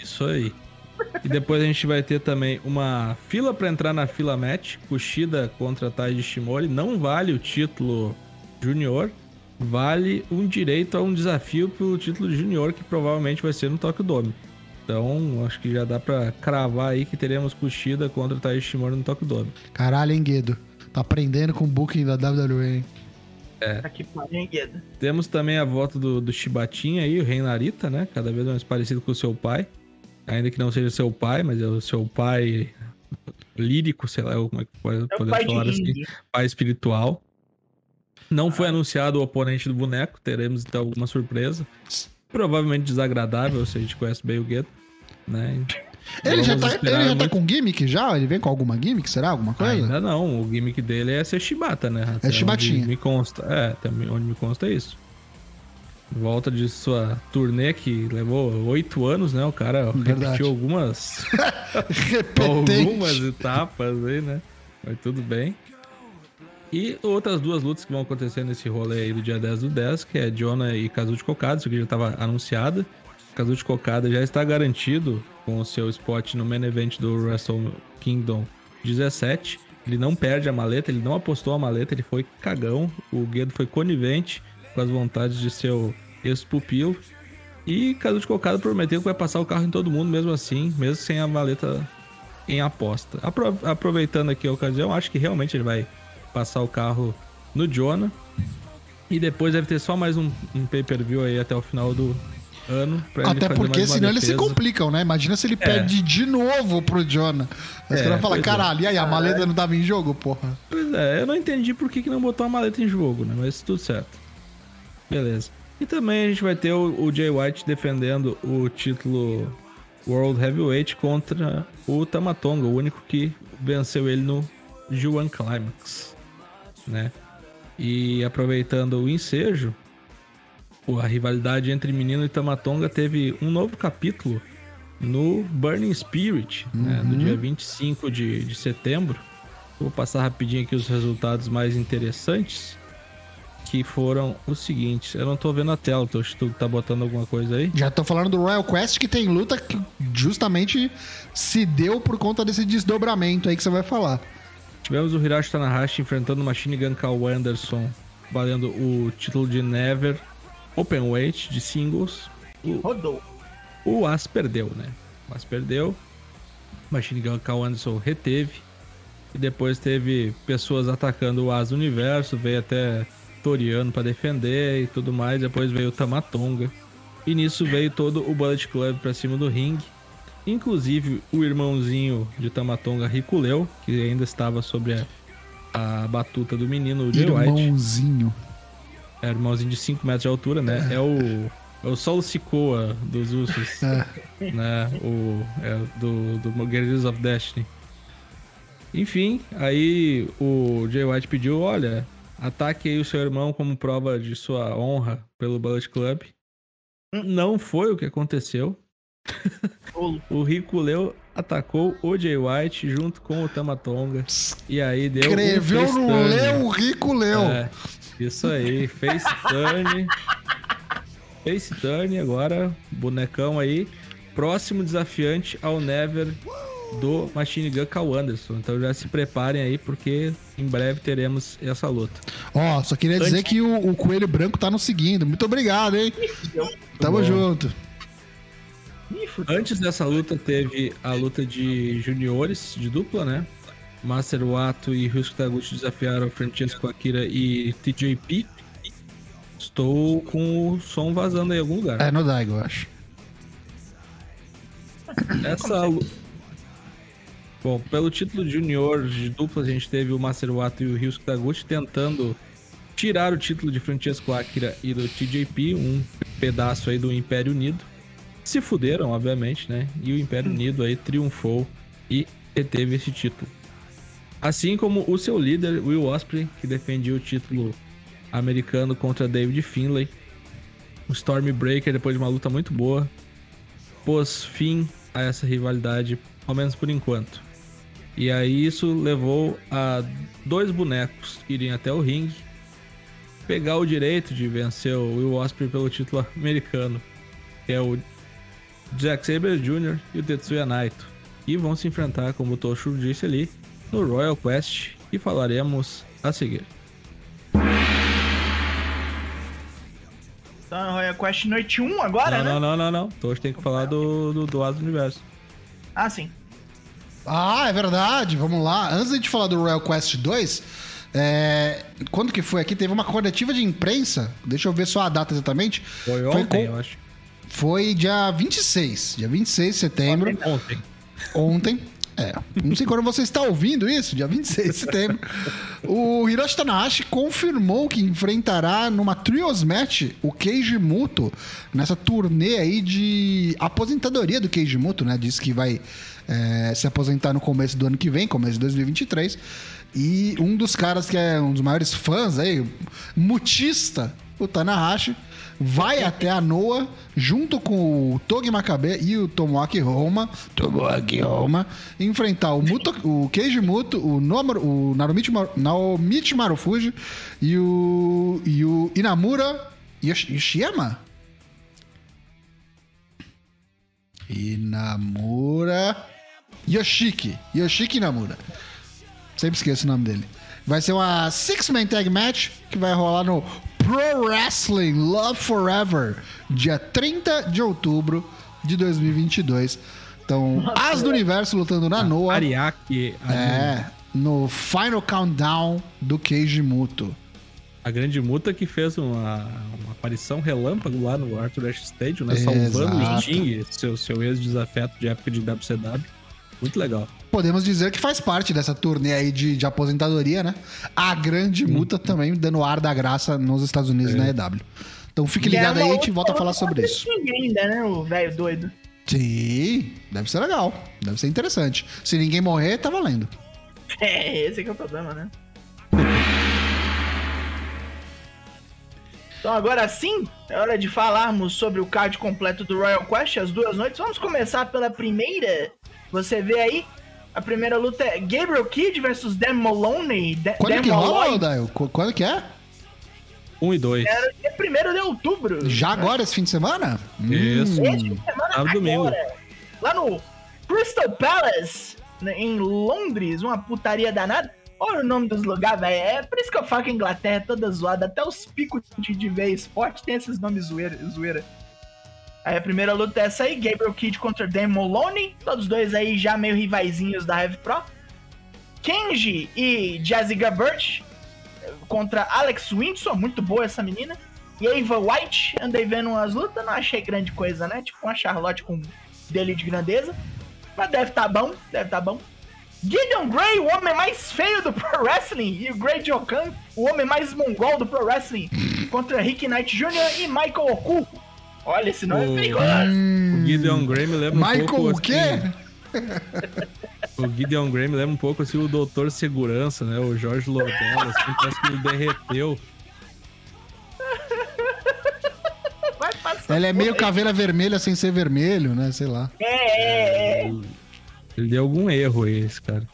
Isso aí. E depois a gente vai ter também uma fila para entrar na fila match. Kushida contra Taiji Shimori. Não vale o título junior. Vale um direito a um desafio pelo título junior, que provavelmente vai ser no Tokyo Dome. Então, acho que já dá pra cravar aí que teremos Kushida contra Taiji Shimori no Tokyo Dome. Caralho, hein, Guedo? Tá aprendendo com o booking da WWE, hein? É. Guedo. Temos também a volta do, do Shibatinha aí, o Rei Narita, né? Cada vez mais parecido com o seu pai. Ainda que não seja seu pai, mas é o seu pai lírico, sei lá como é que pode, é podemos falar assim. Pai espiritual. Não ah. foi anunciado o oponente do boneco, teremos então alguma surpresa. Provavelmente desagradável, se a gente conhece bem o Gueto, né? Ele já, tá, ele já tá com gimmick já? Ele vem com alguma gimmick, será? Alguma coisa? Ainda não, o gimmick dele é ser Shibata, né? Até é Shibatinha. Me consta, é, também onde me consta é isso. Volta de sua turnê que levou oito anos, né? O cara Verdade. repetiu algumas. algumas etapas aí, né? Mas tudo bem. E outras duas lutas que vão acontecer nesse rolê aí do dia 10 do 10, que é Jonah e Kazuchi Kokada, isso aqui já estava anunciado. Kazuchi Kokada já está garantido com o seu spot no main event do Wrestle Kingdom 17. Ele não perde a maleta, ele não apostou a maleta, ele foi cagão. O Guedo foi conivente com as vontades de seu ex-pupilo. E Cadu Cocada prometeu que vai passar o carro em todo mundo, mesmo assim, mesmo sem a maleta em aposta. Apro aproveitando aqui a ocasião, acho que realmente ele vai passar o carro no Jonah. E depois deve ter só mais um, um pay-per-view aí até o final do, ano pra Até porque senão eles se complicam, né? Imagina se ele é. perde de novo pro Jonah. Os é, caras falam, caralho, e aí, a maleta não tava em jogo, porra? Pois é, eu não entendi por que, que não botou a maleta em jogo, né? Mas tudo certo. Beleza. E também a gente vai ter o, o Jay White defendendo o título World Heavyweight contra o Tamatonga, o único que venceu ele no G1 Climax, né? E aproveitando o ensejo, a rivalidade entre Menino e Tamatonga teve um novo capítulo no Burning Spirit, uhum. né, no dia 25 de, de setembro. Vou passar rapidinho aqui os resultados mais interessantes, que foram os seguintes. Eu não tô vendo a tela, tô, tu tá botando alguma coisa aí? Já tô falando do Royal Quest, que tem luta que justamente se deu por conta desse desdobramento aí que você vai falar. Tivemos o Hiroshi Tanahashi enfrentando o Machine Gun Carl Anderson, valendo o título de Never Open Weight de singles. O, Rodou. O As perdeu, né? O As perdeu. Machine Gun Carl Anderson reteve. E depois teve pessoas atacando o As do Universo. Veio até Toriano para defender e tudo mais. Depois veio o Tamatonga. E nisso veio todo o Bullet Club para cima do ringue. Inclusive o irmãozinho de Tamatonga, Riculeu, que ainda estava sobre a, a batuta do menino, o Jay White. Irmãozinho. É, irmãozinho de 5 metros de altura, né? É o. É o Sol Sikoa dos ursos. É. Né? O, é do, do Guerrillas of Destiny. Enfim, aí o Jay White pediu: olha, ataque aí o seu irmão como prova de sua honra pelo Bullet Club. Não foi o que aconteceu. o Rico Leo atacou o Jay White junto com o Tamatonga. E aí deu. Escreveu um no Leo, o Rico Leo. É, isso aí, face turn. face turn agora, bonecão aí. Próximo desafiante ao Never do Machine Gun Cal Anderson. Então já se preparem aí, porque em breve teremos essa luta. Ó, oh, só queria Antes... dizer que o, o, Coelho Branco tá nos seguindo. Muito obrigado, hein? Tamo bom. junto. Antes dessa luta, teve a luta de juniores, de dupla, né? Master Wato e Ryusuke Taguchi desafiaram Francesco Akira e TJP. Estou com o som vazando aí em algum lugar. É no Daigo, eu acho. Essa Bom, pelo título junior de dupla, a gente teve o Master Wato e o Ryusuke Taguchi tentando tirar o título de Francesco Akira e do TJP, um pedaço aí do Império Unido. Se fuderam, obviamente, né? E o Império Unido aí triunfou e reteve esse título. Assim como o seu líder, Will Osprey, que defendia o título americano contra David Finlay. O Stormbreaker, depois de uma luta muito boa, pôs fim a essa rivalidade, ao menos por enquanto. E aí isso levou a dois bonecos irem até o ringue, pegar o direito de vencer o Will Osprey pelo título americano, que é o Jack Saber Jr. e o Tetsuya Naito. E vão se enfrentar, como o Toshu disse ali, no Royal Quest e falaremos a seguir. Então, Royal Quest Noite 1 agora, não, né? Não, não, não, não. Hoje tem que falar do, do, do Asa do Universo. Ah, sim. Ah, é verdade. Vamos lá. Antes de falar do Royal Quest 2, é... quando que foi aqui? Teve uma coletiva de imprensa. Deixa eu ver só a data exatamente. Foi ontem, foi com... eu acho. Foi dia 26. Dia 26 de setembro. Ontem. Ontem. É, não sei quando você está ouvindo isso, dia 26 de setembro. o Hiroshi Tanahashi confirmou que enfrentará numa Trios Match o Keiji Muto nessa turnê aí de aposentadoria do Keiji Muto, né? Diz que vai é, se aposentar no começo do ano que vem, começo de 2023. E um dos caras que é um dos maiores fãs aí, mutista, o Tanahashi, vai até a Noa junto com o Togi Makabe e o Tomoaki Roma, Tomoaki Roma, enfrentar o, Muto, o Keiji Muto, o, Nomaru, o Narumichi, Naomichi Marufuji e o, e o Inamura Yoshiyama? Inamura Yoshiki. Yoshiki Inamura. Sempre esqueço o nome dele. Vai ser uma Six-Man Tag Match que vai rolar no Pro Wrestling Love Forever, dia 30 de outubro de 2022. Então, As do Universo lutando na Noa. Ariake. É, no Final Countdown do Keiji Muto. A grande multa que fez uma, uma aparição relâmpago lá no Arthur Ashe Stadium, né? Salvando o Sting, seu, seu ex-desafeto de época de WCW. Muito legal. Podemos dizer que faz parte dessa turnê aí de, de aposentadoria, né? A grande multa também dando ar da graça nos Estados Unidos é. na EW. Então fique ligado aí e a gente volta a falar sobre isso. ainda, né? O velho doido. Sim, deve ser legal. Deve ser interessante. Se ninguém morrer, tá valendo. É, esse que é o problema, né? Então agora sim, é hora de falarmos sobre o card completo do Royal Quest, as duas noites. Vamos começar pela primeira. Você vê aí, a primeira luta é Gabriel Kidd versus Dan Maloney. Da Quando Dan que rola, Daio? Quando que é? 1 um e 2. É, é 1 de outubro. Já agora, esse fim de semana? Isso. Hum. Esse fim de semana Sábado domingo. Lá no Crystal Palace, né, em Londres, uma putaria danada. Olha o nome dos lugares, velho. É por isso que eu falo que a Inglaterra é toda zoada. Até os picos de, de ver esporte tem esses nomes zoeira. zoeira. Aí a primeira luta é essa aí, Gabriel Kidd contra Dan Maloney. Todos dois aí já meio rivaizinhos da Heavy Pro. Kenji e Jazzy Gabert contra Alex Windsor. Muito boa essa menina. E Ava White, andei vendo umas lutas, não achei grande coisa, né? Tipo uma Charlotte com dele de grandeza. Mas deve tá bom, deve tá bom. Gideon Gray, o homem mais feio do Pro Wrestling, e o Grey Jokan, o homem mais mongol do Pro Wrestling, contra Rick Knight Jr. e Michael Oku. Olha, esse nome é o... é perigoso. O Gideon lembra Michael um pouco... Michael o quê? Assim, o Gideon Gray me lembra um pouco assim o Doutor Segurança, né? O Jorge Lodella, assim, parece que ele derreteu. Ele é meio caveira vermelha sem ser vermelho, né? Sei lá. É, é, é. Ele deu algum erro aí, esse cara.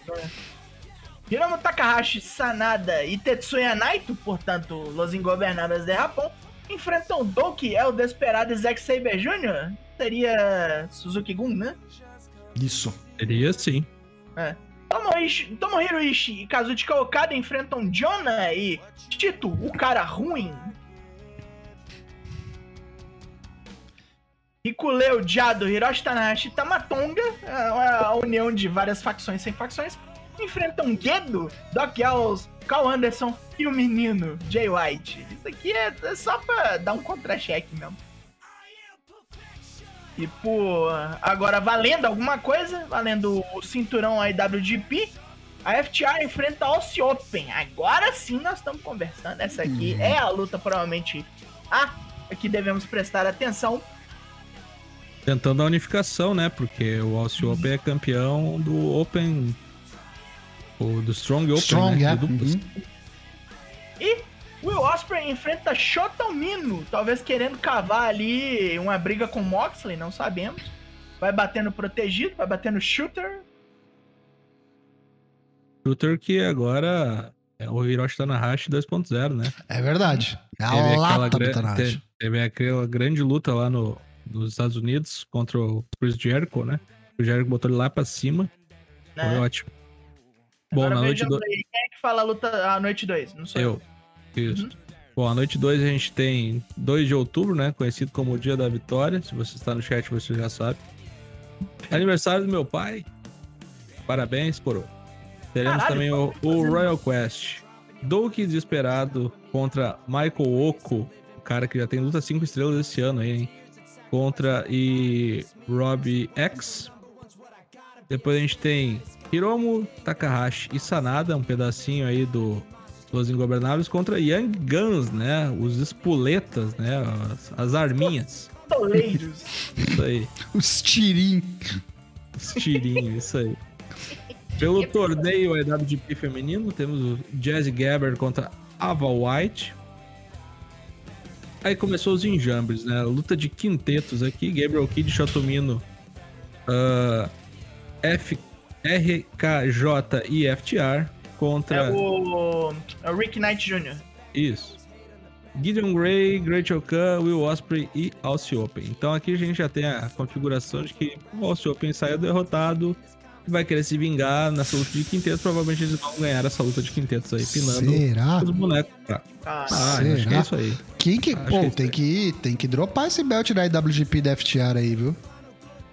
Hiromu Takahashi, Sanada e Tetsuya Naito, portanto, Los Ingobernables de Japão, enfrentam Doki, é o desesperado Zack Saber Jr. Seria Suzuki Gun, né? Isso. Seria sim. É. Tomohiro Ishii e Kazuchika Okada enfrentam Jonah e Tito, o cara ruim. Hikuleu, Jado, Hiroshi Tanahashi e Tamatonga, a união de várias facções sem facções, enfrentam Gedo, Doc Ells, Carl Anderson e o menino Jay White. Isso aqui é, é só pra dar um contra-cheque mesmo. E pô, agora valendo alguma coisa, valendo o cinturão IWGP, a FTR enfrenta a Aussie Open. Agora sim nós estamos conversando. Essa aqui uhum. é a luta provavelmente a que devemos prestar atenção Tentando a unificação, né? Porque o Aussie uhum. Open é campeão do Open. O, do Strong Open. Strong, né? é. Uhum. E Will Osprey enfrenta Shota Mino, talvez querendo cavar ali uma briga com Moxley, não sabemos. Vai batendo protegido, vai batendo shooter. Shooter que agora é o Hiroshi Tanahashi 2.0, né? É verdade. É a teve lata aquela, do Tanahashi. Teve, teve aquela grande luta lá no, dos Estados Unidos contra o Chris Jericho, né? O Jericho botou ele lá pra cima. É. Foi ótimo. Bom, Agora na noite 2. Quem é que fala a luta a noite 2? Não eu. eu. Isso. Uhum. Bom, a noite 2 a gente tem 2 de outubro, né? Conhecido como o Dia da Vitória. Se você está no chat, você já sabe. Aniversário do meu pai. Parabéns, coroa. Teremos Caralho, também o, o, Royal Quest. Doki Desesperado contra Michael Oko. O cara que já tem luta 5 estrelas esse ano aí, hein? contra e Rob X. Depois a gente tem Hiromu Takahashi e Sanada, um pedacinho aí do Los Ingobernáveis contra Young Guns, né? Os espoletas, né? As, as arminhas. Toleiros. Isso aí. Os tirim. Os tirim, isso aí. Pelo torneio IWGP feminino, temos o Jazzy Gabber contra Ava White. Aí começou os enjambres, né? Luta de quintetos aqui, Gabriel Kidd, Shotomino, uh, F, RKJ e FTR contra... É o, é o Rick Knight Jr. Isso. Gideon Gray, Great Okan, Will Osprey e Aussie Open. Então aqui a gente já tem a configuração de que o Aussie Open saiu derrotado vai querer se vingar nessa luta de quintetos. Provavelmente eles vão ganhar essa luta de quintetos aí, pinando Será? os bonecos pra. Ah, ah acho que é isso aí. Quem que. Acho pô, que é tem, que, tem que dropar esse belt da IWGP da FTR aí, viu?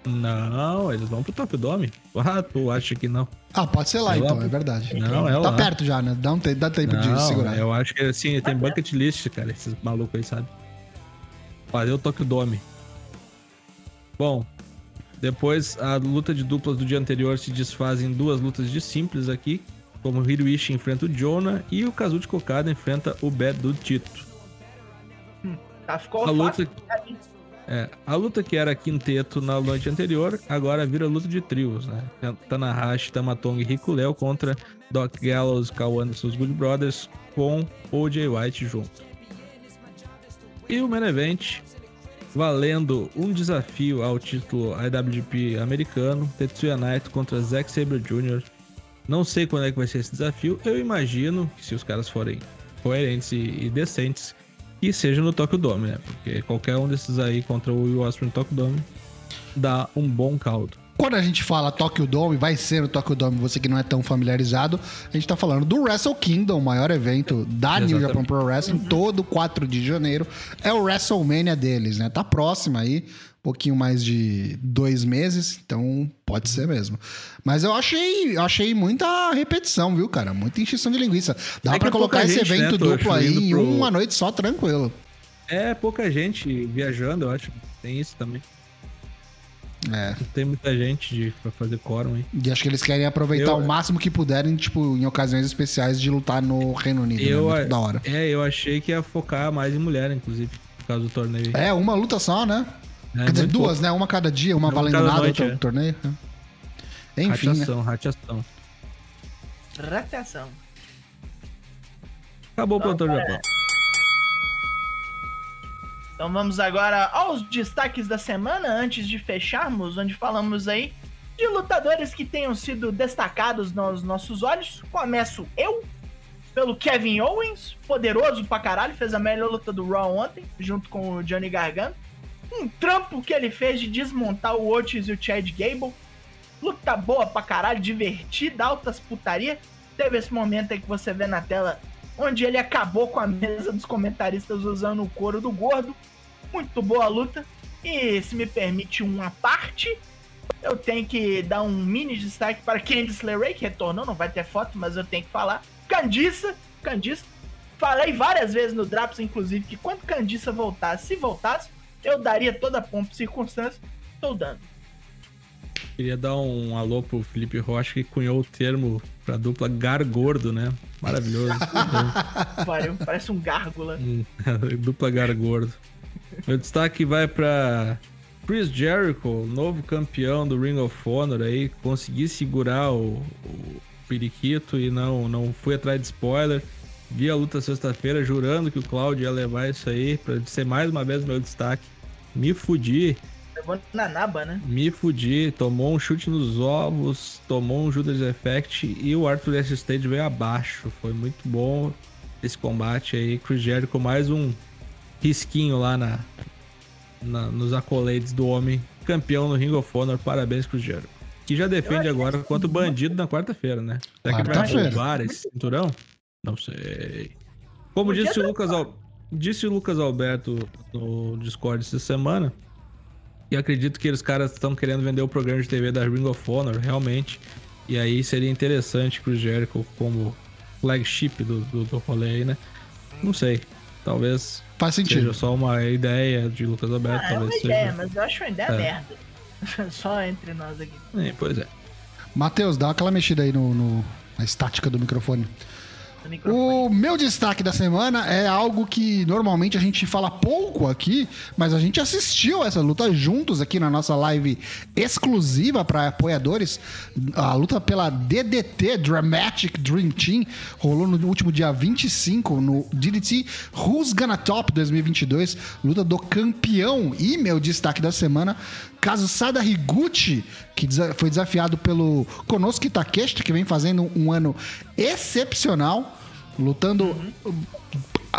Não, eles vão pro Top Dome. Ah, tu acha que não? Ah, pode ser lá É lá então, pro- é verdade. Não, é Tá lá. perto já, né? Dá, um te- dá tempo de Não, segurar. eu acho que assim, tem bucket list, cara, esses malucos aí, sabe? Fazer o Tokyo Dome. Bom, depois a luta de duplas do dia anterior se desfaz em duas lutas de simples aqui, como o Hiroishi enfrenta o Jonah e o Kazuchi Kokada enfrenta o Bad do Tito. Tá, ficou A luta- fácil. É, a luta que era quinteto na noite anterior, agora vira luta de trios, né? Tanahashi, Tamatonga e Rico Léo contra Doc Gallows, Carl Anderson, os Good Brothers, com O.J. White junto. E o main event, valendo um desafio ao título IWGP americano, Tetsuya Naito contra Zack Sabre Jr. Não sei quando é que vai ser esse desafio, eu imagino que se os caras forem coerentes e decentes, que seja no Tokyo Dome, né? Porque qualquer um desses aí contra o Will Ospreay no Tokyo Dome dá um bom caldo. Quando a gente fala Tokyo Dome, vai ser o Tokyo Dome, você que não é tão familiarizado, a gente tá falando do Wrestle Kingdom, o maior evento da New. Japan Pro Wrestling, todo 4 de janeiro. É o WrestleMania deles, né? Tá próximo aí, pouquinho mais de dois meses, então pode ser mesmo. Mas eu achei, eu achei muita repetição, viu, cara? Muita encheção de linguiça. Dá É pouca colocar esse gente, né, evento Tocho, duplo aí em pro- uma noite só, tranquilo. É pouca gente viajando, eu acho. Tem isso também. É. Tem muita gente de, pra fazer quórum aí. E acho que eles querem aproveitar Eu- o máximo que puderem, tipo, em ocasiões especiais de lutar no Reino Unido. Eu, né? Da hora. É, eu achei que ia focar mais em mulher, inclusive, por causa do torneio. É, uma luta só, né? É, Quer dizer, duas, né? Uma cada dia, uma Uma valendo nada, noite, outra é. torneio. né? pouco. Enfim, né? Rateação, rateação. Acabou o Não, plantão do cara. Japão. Então vamos agora aos destaques da semana, antes de fecharmos, onde falamos aí de lutadores que tenham sido destacados nos nossos olhos. Começo eu, pelo Kevin Owens, poderoso pra caralho, fez a melhor luta do Raw ontem, junto com o Johnny Gargano. Um trampo que ele fez de desmontar o Otis e o Chad Gable. Luta boa pra caralho, divertida, altas putaria. Teve esse momento aí que você vê na tela, onde ele acabou com a mesa dos comentaristas usando o couro do gordo. Muito boa luta. E se me permite uma parte, eu tenho que dar um mini destaque para Candice LeRae, que retornou, não vai ter foto, mas eu tenho que falar. Candiça, Candiça. Falei várias vezes no Drops, inclusive, que quando Candiça voltasse, se voltasse, eu daria toda a pompa e circunstância. Estou dando. Queria dar um alô pro Felipe Rocha, que cunhou o termo pra dupla gargordo, né? Maravilhoso. Parece um gárgula. Dupla gargordo. Meu destaque vai pra Chris Jericho, novo campeão do Ring of Honor aí, consegui segurar o, o periquito e não, não fui atrás de spoiler. Vi a luta sexta-feira jurando que o Claudio ia levar isso aí pra ser mais uma vez meu destaque. Me fudi, Levou na naba, né? me fudi, tomou um chute nos ovos, tomou um Judas Effect e o Arthur S. Stage veio abaixo. Foi muito bom esse combate aí. Chris Jericho mais um risquinho lá na, na- nos accolades do homem. Campeão no Ring of Honor. Parabéns, Chris Jericho. Que já defende agora isso contra o bandido na quarta-feira, né? Será que ele vai Quarta-feira. roubar esse cinturão? Não sei. Como Podia disse o, Lucas Al... disse o Lucas Alberto no Discord essa semana, e acredito que os caras estão querendo vender o programa de TV da Ring of Honor, realmente. E aí seria interessante pro Jericho como flagship do, do, do rolê aí, né? Não sei. Talvez Faz sentido. seja só uma ideia de Lucas Alberto, Ah, é uma talvez ideia, seja. mas eu acho uma ideia É. merda. Só entre nós aqui. É, pois é. Matheus, dá aquela mexida aí no, no- na estática do microfone. O meu destaque da semana é algo que normalmente a gente fala pouco aqui, mas a gente assistiu essa luta juntos aqui na nossa live exclusiva para apoiadores. A luta pela DDT Dramatic Dream Team rolou no último dia 25 no DDT Who's Gonna Top 2022, luta do campeão e meu destaque da semana, Kazusada Higuchi, que foi desafiado pelo Konosuke Takeshita, que vem fazendo um ano excepcional, lutando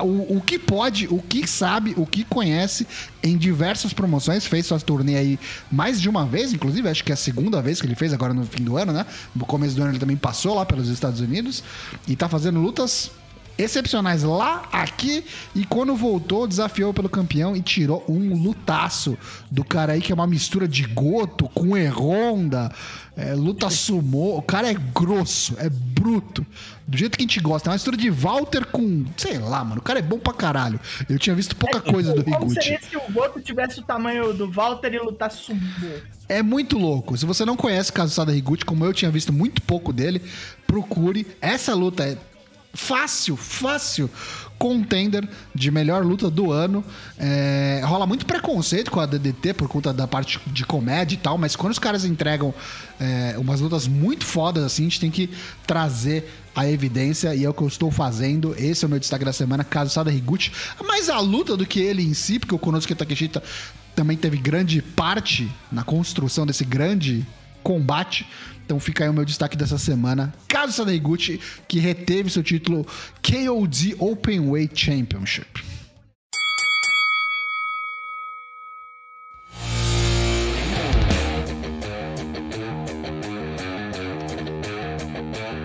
o, o que pode, o que sabe, o que conhece em diversas promoções. Fez sua turnê aí mais de uma vez, inclusive, acho que é a segunda vez que ele fez, agora no fim do ano, né? No começo do ano ele também passou lá pelos Estados Unidos e tá fazendo lutas excepcionais lá, aqui, e quando voltou, desafiou pelo campeão e tirou um lutaço do cara aí, que é uma mistura de Goto com Erronda, é, luta sumô. O cara é grosso, é bruto. Do jeito que a gente gosta. É uma mistura de Walter com. Sei lá, mano. O cara é bom pra caralho. Eu tinha visto pouca é, coisa do Higuchi. Como seria se o Goto tivesse o tamanho do Walter e lutasse sumô? É muito louco. Se você não conhece Kazusada Higuchi, como eu tinha visto muito pouco dele, procure. Essa luta é fácil, fácil contender de melhor luta do ano. É, rola muito preconceito com a DDT por conta da parte de comédia e tal, mas quando os caras entregam é, umas lutas muito fodas assim, a gente tem que trazer a evidência e é o que eu estou fazendo. Esse é o meu destaque da semana, caso Sada Higuchi. Mais a luta do que ele em si, porque o Konosuke Takeshita também teve grande parte na construção desse grande combate. Então fica aí o meu destaque dessa semana. Caso Saneguchi, que reteve seu título KOD Openweight Championship.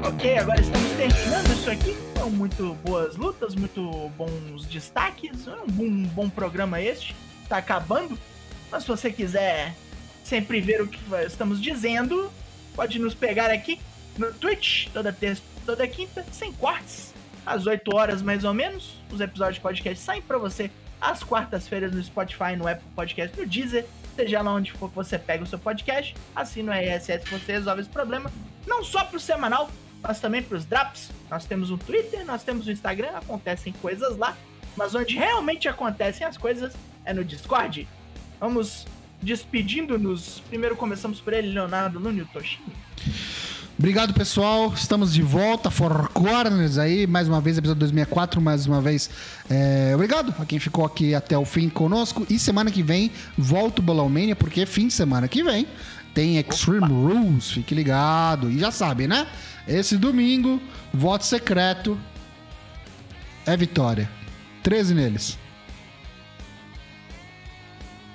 Ok, agora estamos terminando isso aqui. São muito boas lutas, muito bons destaques. Um bom, um bom programa este. Está acabando. Mas se você quiser sempre ver o que estamos dizendo, pode nos pegar aqui no Twitch, toda terça, toda quinta, sem quartos, às 8 horas mais ou menos. Os episódios de podcast saem para você às quartas-feiras no Spotify, no Apple Podcast, no Deezer, seja lá onde for você pega o seu podcast, assina o RSS você resolve esse problema, não só pro semanal, mas também pros drops. Nós temos o Twitter, nós temos o Instagram, acontecem coisas lá, mas onde realmente acontecem as coisas é no Discord. Vamos despedindo-nos. Primeiro começamos por ele, Leonardo Nunes Toshimi. Obrigado, pessoal. Estamos de volta, For Corners aí, mais uma vez, episódio 2064, mais uma vez. É, obrigado a quem ficou aqui até o fim conosco. E semana que vem, volto o Bolão Mania, porque fim de semana que vem tem Extreme Opa. Rules, fique ligado. E já sabe, né? Esse domingo, voto secreto é vitória. 13 neles.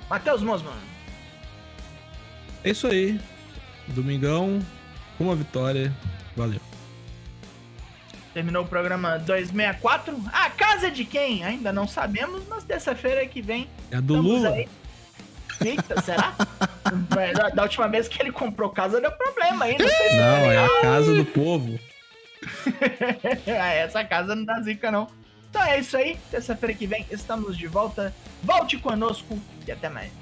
Matheus Mosman. É isso aí. Domingão, uma vitória. Valeu. Terminou o programa 264. A casa de quem? Ainda não sabemos, mas terça-feira que vem. É a do Lula. Aí. Eita, será? da última vez que ele comprou casa deu problema ainda. Não, se não é a casa do povo. Essa casa não dá zica, não. Então é isso aí. Terça-feira que vem estamos de volta. Volte conosco e até mais.